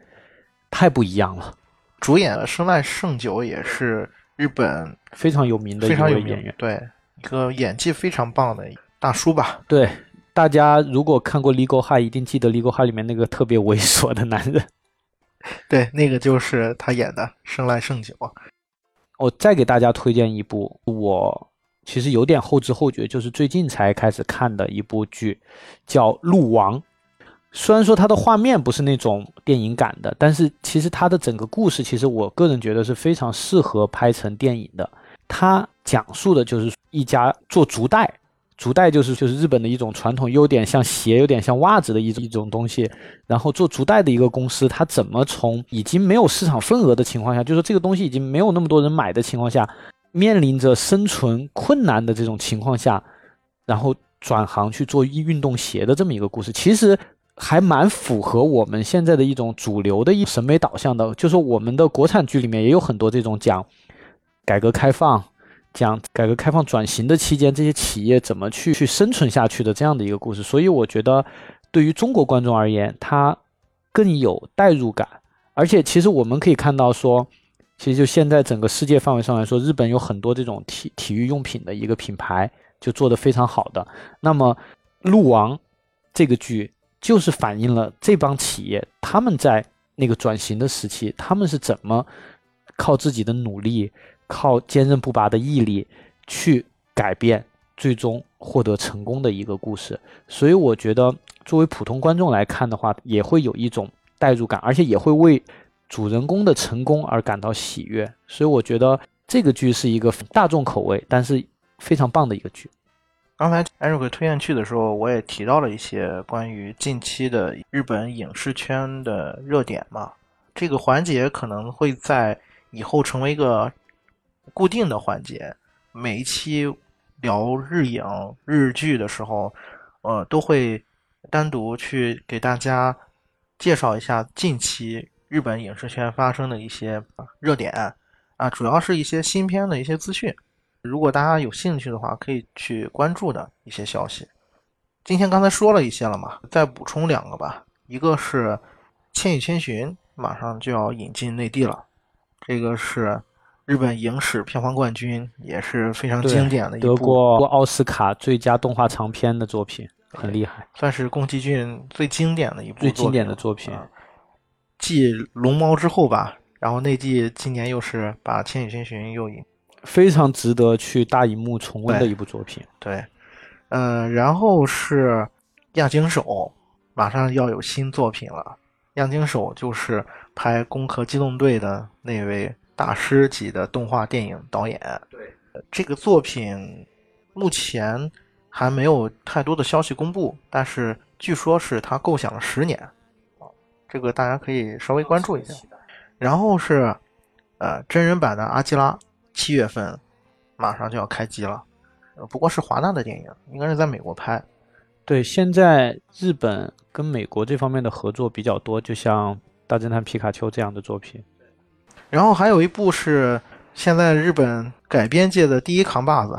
太不一样了。主演生濑胜久也是日本非常有名的一非常有名位演员。对，一个演技非常棒的大叔吧。对，大家如果看过《Legal High》，一定记得《Legal High》里面那个特别猥琐的男人。对，那个就是他演的生来胜久。我再给大家推荐一部，我其实有点后知后觉，就是最近才开始看的一部剧，叫《鹿王》。虽然说它的画面不是那种电影感的，但是其实它的整个故事，其实我个人觉得是非常适合拍成电影的。它讲述的就是一家做竹带，竹带就是就是日本的一种传统，有点像鞋，有点像袜子的一种一种东西。然后做竹带的一个公司，它怎么从已经没有市场份额的情况下，就是这个东西已经没有那么多人买的情况下，面临着生存困难的这种情况下，然后转行去做运动鞋的这么一个故事，其实还蛮符合我们现在的一种主流的一审美导向的。就说我们的国产剧里面也有很多这种讲改革开放、讲改革开放转型的期间，这些企业怎么去去生存下去的这样的一个故事。所以我觉得，对于中国观众而言，它更有代入感。而且，其实我们可以看到说，其实就现在整个世界范围上来说，日本有很多这种体体育用品的一个品牌，就做得非常好的。那么，《鹿王》这个剧就是反映了这帮企业他们在那个转型的时期，他们是怎么靠自己的努力、靠坚韧不拔的毅力去改变，最终获得成功的一个故事。所以，我觉得作为普通观众来看的话，也会有一种代入感，而且也会为主人公的成功而感到喜悦。所以，我觉得这个剧是一个大众口味，但是非常棒的一个剧。刚才艾瑞克推荐剧的时候，我也提到了一些关于近期的日本影视圈的热点嘛。这个环节可能会在以后成为一个固定的环节。每一期聊日影、日剧的时候，呃，都会单独去给大家介绍一下近期日本影视圈发生的一些热点啊，主要是一些新片的一些资讯。如果大家有兴趣的话，可以去关注的一些消息。今天刚才说了一些了嘛，再补充两个吧。一个是《千与千寻》马上就要引进内地了，这个是日本影史票房冠军，也是非常经典的一部，得过奥斯卡最佳动画长片的作品，很厉害，算是宫崎骏最经典的一部最经典的作品。啊继《龙猫》之后吧，然后内地今年又是把《千与千寻》又引。非常值得去大荧幕重温的一部作品。对，呃，然后是亚精手，马上要有新作品了。亚精手就是拍《攻壳机动队》的那位大师级的动画电影导演。对，这个作品目前还没有太多的消息公布，但是据说是他构想了十年，啊，这个大家可以稍微关注一下。然后是呃真人版的阿基拉。七月份马上就要开机了，呃，不过是华纳的电影，应该是在美国拍。对，现在日本跟美国这方面的合作比较多，就像《大侦探皮卡丘》这样的作品。然后还有一部是现在日本改编界的第一扛把子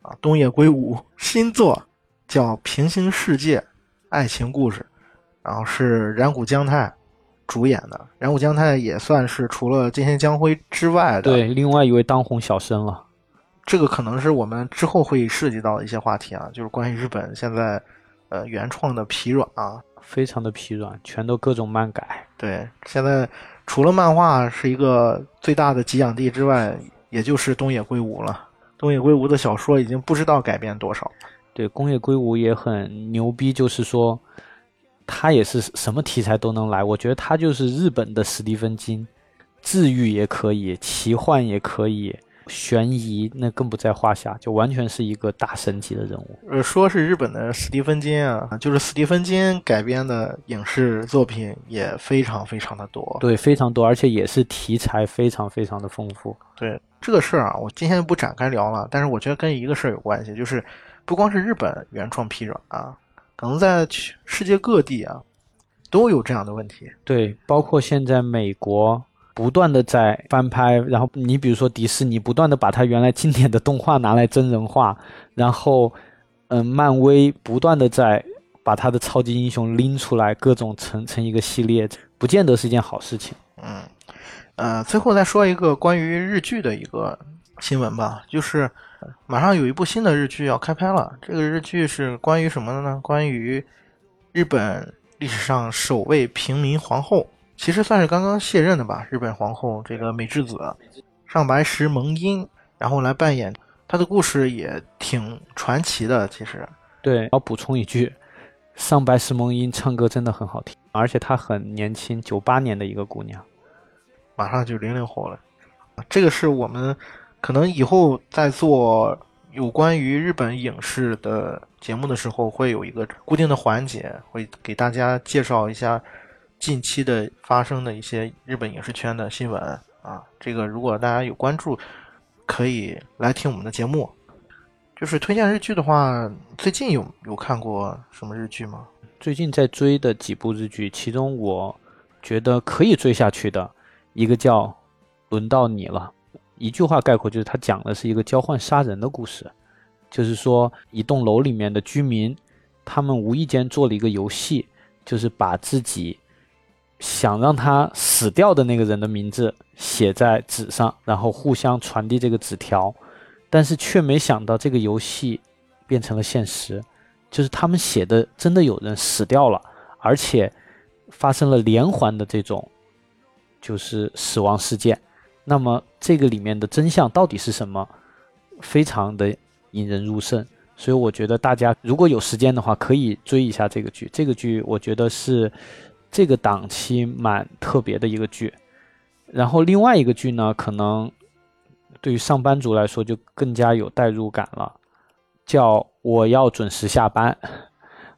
啊，东野圭吾新作叫《平行世界爱情故事》，然后是染谷将太。主演的染谷将太也算是除了金田将辉之外的对另外一位当红小生了。这个可能是我们之后会涉及到的一些话题啊，就是关于日本现在呃原创的疲软啊，非常的疲软，全都各种漫改。对，现在除了漫画是一个最大的给养地之外，也就是东野圭吾了。东野圭吾的小说已经不知道改编多少。对，宫野圭吾也很牛逼，就是说。他也是什么题材都能来，我觉得他就是日本的史蒂芬金，治愈也可以，奇幻也可以，悬疑那更不在话下，就完全是一个大神级的人物。呃，说是日本的史蒂芬金啊，就是史蒂芬金改编的影视作品也非常非常的多，对，非常多，而且也是题材非常非常的丰富。对这个事儿啊，我今天不展开聊了，但是我觉得跟一个事儿有关系，就是不光是日本原创批软啊。可能在世界各地啊，都有这样的问题。对，包括现在美国不断的在翻拍，然后你比如说迪士尼不断的把它原来经典的动画拿来真人化，然后，嗯，漫威不断的在把他的超级英雄拎出来，各种成成一个系列，不见得是一件好事情。嗯，呃，最后再说一个关于日剧的一个新闻吧，就是马上有一部新的日剧要开拍了。这个日剧是关于什么的呢？关于日本历史上首位平民皇后，其实算是刚刚卸任的吧。日本皇后这个美智子上白石萌音，然后来扮演她的故事也挺传奇的。其实，对，要补充一句，上白石萌音唱歌真的很好听，而且她很年轻，九八年的一个姑娘。马上就零零后了，这个是我们可能以后在做有关于日本影视的节目的时候，会有一个固定的环节，会给大家介绍一下近期的发生的一些日本影视圈的新闻啊。这个如果大家有关注，可以来听我们的节目。就是推荐日剧的话，最近有有看过什么日剧吗？最近在追的几部日剧，其中我觉得可以追下去的。一个叫“轮到你了”，一句话概括就是，他讲的是一个交换杀人的故事。就是说，一栋楼里面的居民，他们无意间做了一个游戏，就是把自己想让他死掉的那个人的名字写在纸上，然后互相传递这个纸条。但是却没想到，这个游戏变成了现实，就是他们写的真的有人死掉了，而且发生了连环的这种。就是死亡事件，那么这个里面的真相到底是什么？非常的引人入胜，所以我觉得大家如果有时间的话，可以追一下这个剧。这个剧我觉得是这个档期蛮特别的一个剧。然后另外一个剧呢，可能对于上班族来说就更加有代入感了，叫《我要准时下班》。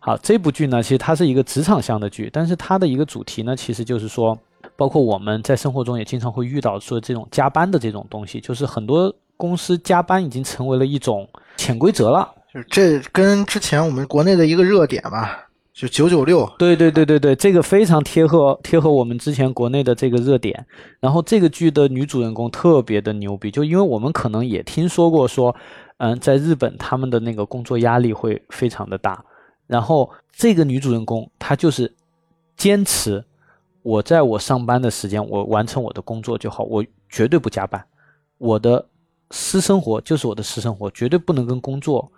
好，这部剧呢，其实它是一个职场向的剧，但是它的一个主题呢，其实就是说。包括我们在生活中也经常会遇到说这种加班的这种东西，就是很多公司加班已经成为了一种潜规则了。就这跟之前我们国内的一个热点吧，就九九六。对对对对对，这个非常贴合贴合我们之前国内的这个热点。然后这个剧的女主人公特别的牛逼，就因为我们可能也听说过说，嗯，在日本他们的那个工作压力会非常的大。然后这个女主人公她就是坚持。我在我上班的时间，我完成我的工作就好，我绝对不加班。我的私生活就是我的私生活，绝对不能跟工作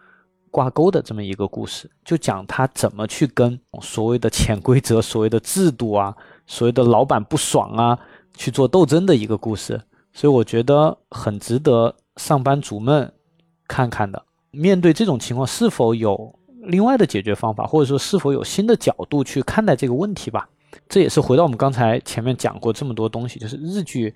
挂钩的这么一个故事，就讲他怎么去跟所谓的潜规则、所谓的制度啊、所谓的老板不爽啊去做斗争的一个故事。所以我觉得很值得上班族们看看的。面对这种情况，是否有另外的解决方法，或者说是否有新的角度去看待这个问题吧？这也是回到我们刚才前面讲过这么多东西，就是日剧，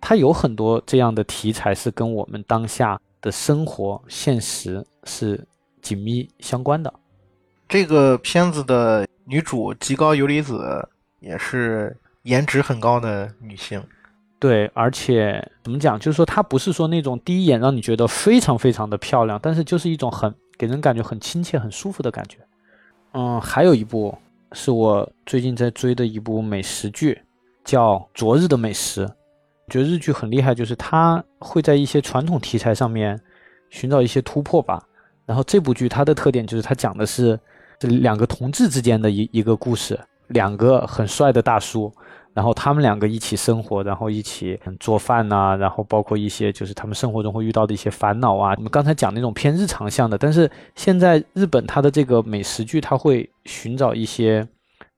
它有很多这样的题材是跟我们当下的生活现实是紧密相关的。这个片子的女主极高游离子也是颜值很高的女性，对，而且怎么讲，就是说她不是说那种第一眼让你觉得非常非常的漂亮，但是就是一种很给人感觉很亲切、很舒服的感觉。嗯，还有一部。是我最近在追的一部美食剧，叫《昨日的美食》。觉得日剧很厉害，就是它会在一些传统题材上面寻找一些突破吧。然后这部剧它的特点就是它讲的是这两个同志之间的一一个故事，两个很帅的大叔。然后他们两个一起生活，然后一起做饭呐，然后包括一些就是他们生活中会遇到的一些烦恼啊。我们刚才讲那种偏日常向的，但是现在日本它的这个美食剧，它会寻找一些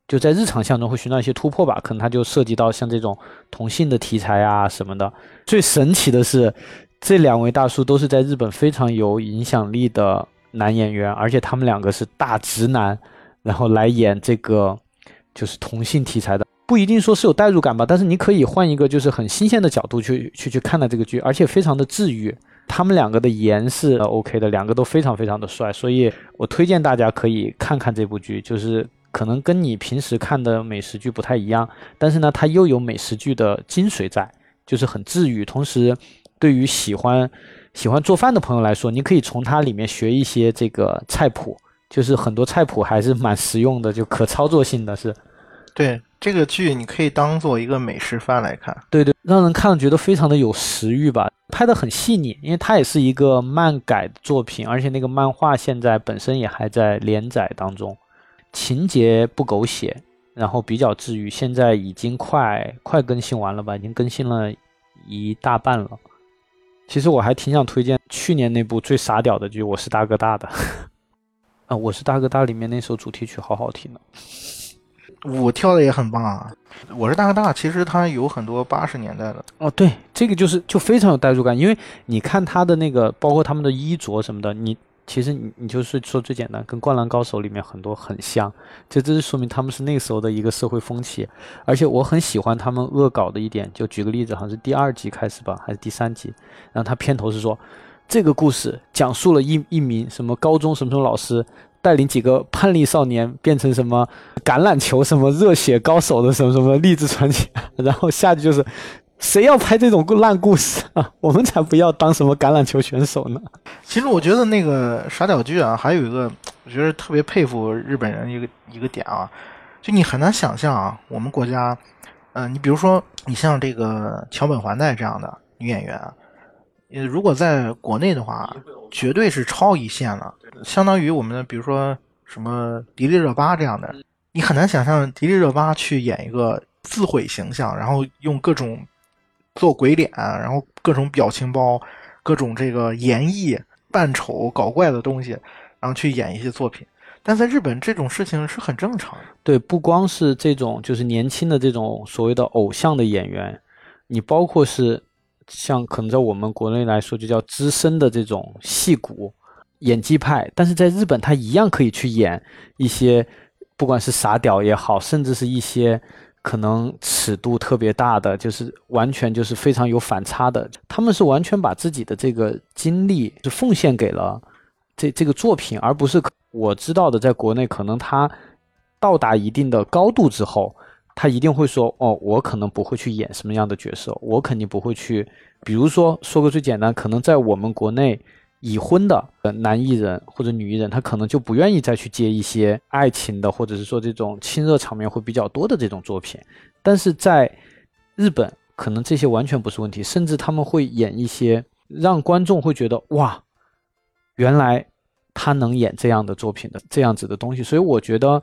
就在日常向中会寻找一些突破吧。可能它就涉及到像这种同性的题材啊什么的。最神奇的是，这两位大叔都是在日本非常有影响力的男演员，而且他们两个是大直男，然后来演这个就是同性题材的。不一定说是有代入感吧，但是你可以换一个就是很新鲜的角度去去去看待这个剧，而且非常的治愈。他们两个的颜是 OK 的，两个都非常非常的帅，所以我推荐大家可以看看这部剧。就是可能跟你平时看的美食剧不太一样，但是呢，它又有美食剧的精髓在，就是很治愈。同时，对于喜欢喜欢做饭的朋友来说，你可以从它里面学一些这个菜谱，就是很多菜谱还是蛮实用的，就可操作性的是。对这个剧，你可以当做一个美食番来看。对对，让人看了觉得非常的有食欲吧，拍的很细腻，因为它也是一个漫改作品，而且那个漫画现在本身也还在连载当中，情节不狗血，然后比较治愈。现在已经快快更新完了吧，已经更新了一大半了。其实我还挺想推荐去年那部最傻屌的剧《我是大哥大》的。啊，《我是大哥大》里面那首主题曲好好听呢。我跳的也很棒啊！我是大哥大，其实它有很多八十年代的哦，对，这个就是就非常有代入感，因为你看他的那个，包括他们的衣着什么的，你其实你你就是说最简单，跟《灌篮高手》里面很多很像，这这是说明他们是那时候的一个社会风气。而且我很喜欢他们恶搞的一点，就举个例子，好像是第二集开始吧，还是第三集，然后他片头是说，这个故事讲述了一一名什么高中什么什么老师。带领几个叛逆少年变成什么橄榄球什么热血高手的什么什么励志传奇，然后下句就是谁要拍这种烂故事啊？我们才不要当什么橄榄球选手呢！其实我觉得那个傻屌剧啊，还有一个我觉得特别佩服日本人一个一个点啊，就你很难想象啊，我们国家，嗯，你比如说你像这个桥本环奈这样的女演员，呃，如果在国内的话，绝对是超一线了。相当于我们的，比如说什么迪丽热巴这样的，你很难想象迪丽热巴去演一个自毁形象，然后用各种做鬼脸，然后各种表情包，各种这个演绎扮丑搞怪的东西，然后去演一些作品。但在日本，这种事情是很正常的。对，不光是这种，就是年轻的这种所谓的偶像的演员，你包括是像可能在我们国内来说，就叫资深的这种戏骨。演技派，但是在日本他一样可以去演一些，不管是傻屌也好，甚至是一些可能尺度特别大的，就是完全就是非常有反差的。他们是完全把自己的这个精力就奉献给了这这个作品，而不是我知道的，在国内可能他到达一定的高度之后，他一定会说哦，我可能不会去演什么样的角色，我肯定不会去，比如说说个最简单，可能在我们国内。已婚的男艺人或者女艺人，他可能就不愿意再去接一些爱情的，或者是说这种亲热场面会比较多的这种作品。但是在日本，可能这些完全不是问题，甚至他们会演一些让观众会觉得哇，原来他能演这样的作品的这样子的东西。所以我觉得，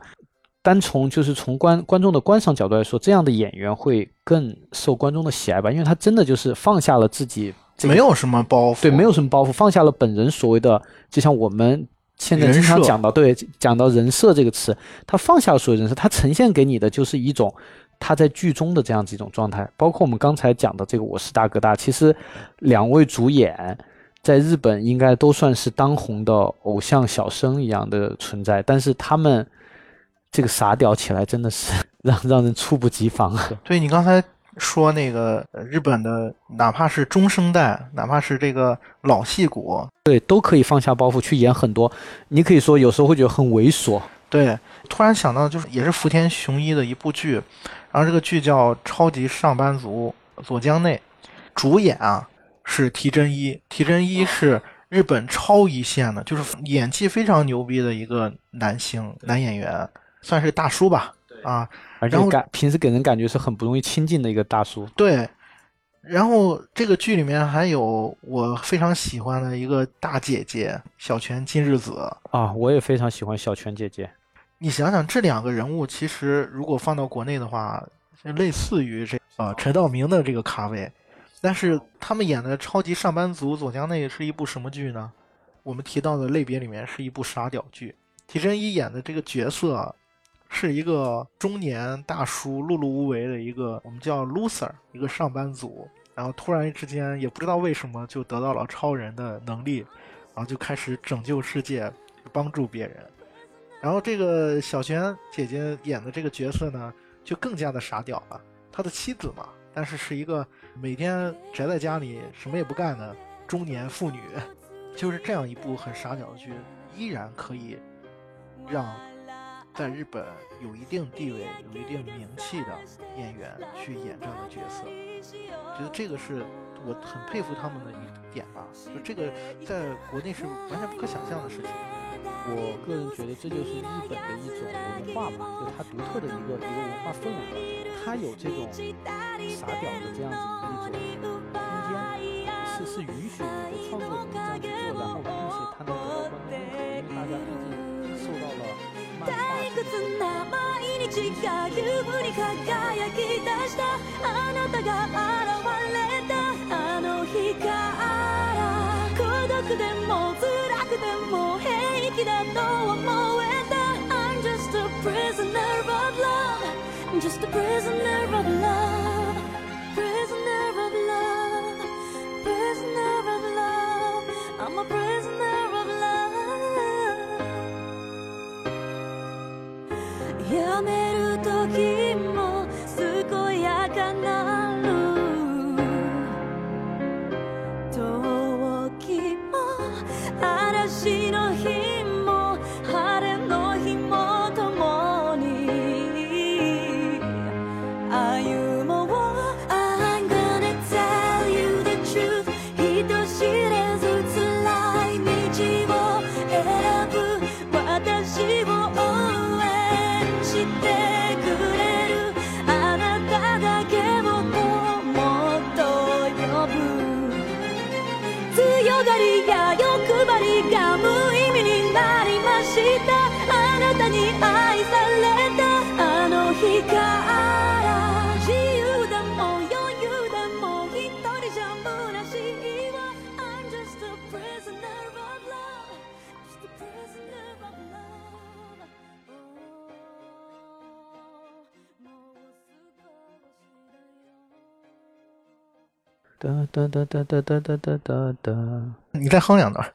单从就是从观观众的观赏角度来说，这样的演员会更受观众的喜爱吧，因为他真的就是放下了自己。没有什么包袱，对，没有什么包袱，放下了本人所谓的，就像我们现在经常讲到，对，讲到人设这个词，他放下了所有人设，他呈现给你的就是一种他在剧中的这样子一种状态。包括我们刚才讲的这个《我是大哥大》，其实两位主演在日本应该都算是当红的偶像小生一样的存在，但是他们这个傻屌起来真的是 让让人猝不及防。对你刚才。说那个日本的，哪怕是中生代，哪怕是这个老戏骨，对，都可以放下包袱去演很多。你可以说有时候会觉得很猥琐。对，突然想到就是也是福田雄一的一部剧，然后这个剧叫《超级上班族左江内》，主演啊是提真一，提真一是日本超一线的，就是演技非常牛逼的一个男星男演员，算是大叔吧。啊，而且感平时给人感觉是很不容易亲近的一个大叔。对，然后这个剧里面还有我非常喜欢的一个大姐姐小泉今日子啊，我也非常喜欢小泉姐姐。你想想，这两个人物其实如果放到国内的话，类似于这啊陈道明的这个咖位，但是他们演的超级上班族左江内是一部什么剧呢？我们提到的类别里面是一部傻屌剧，提真一演的这个角色。是一个中年大叔，碌碌无为的一个我们叫 loser，一个上班族，然后突然之间也不知道为什么就得到了超人的能力，然后就开始拯救世界，帮助别人。然后这个小泉姐姐演的这个角色呢，就更加的傻屌了。他的妻子嘛，但是是一个每天宅在家里什么也不干的中年妇女，就是这样一部很傻屌的剧，依然可以让。在日本有一定地位、有一定名气的演员去演这样的角色，觉得这个是我很佩服他们的一点吧。就这个在国内是完全不可想象的事情。我个人觉得这就是日本的一种文化吧，就它独特的一个一个文化氛围。它有这种傻屌的这样子的一种空间，是是允许你的创作者这样去做，然后并且它能得到观众认可，因为大家。ずな毎日が優に輝き出したあなたが現れたあの日から孤独でも辛くでも平気だと思えた I'm just a prisoner of love Just a prisoner of love 雨哒哒哒哒哒哒哒哒哒。你再哼两段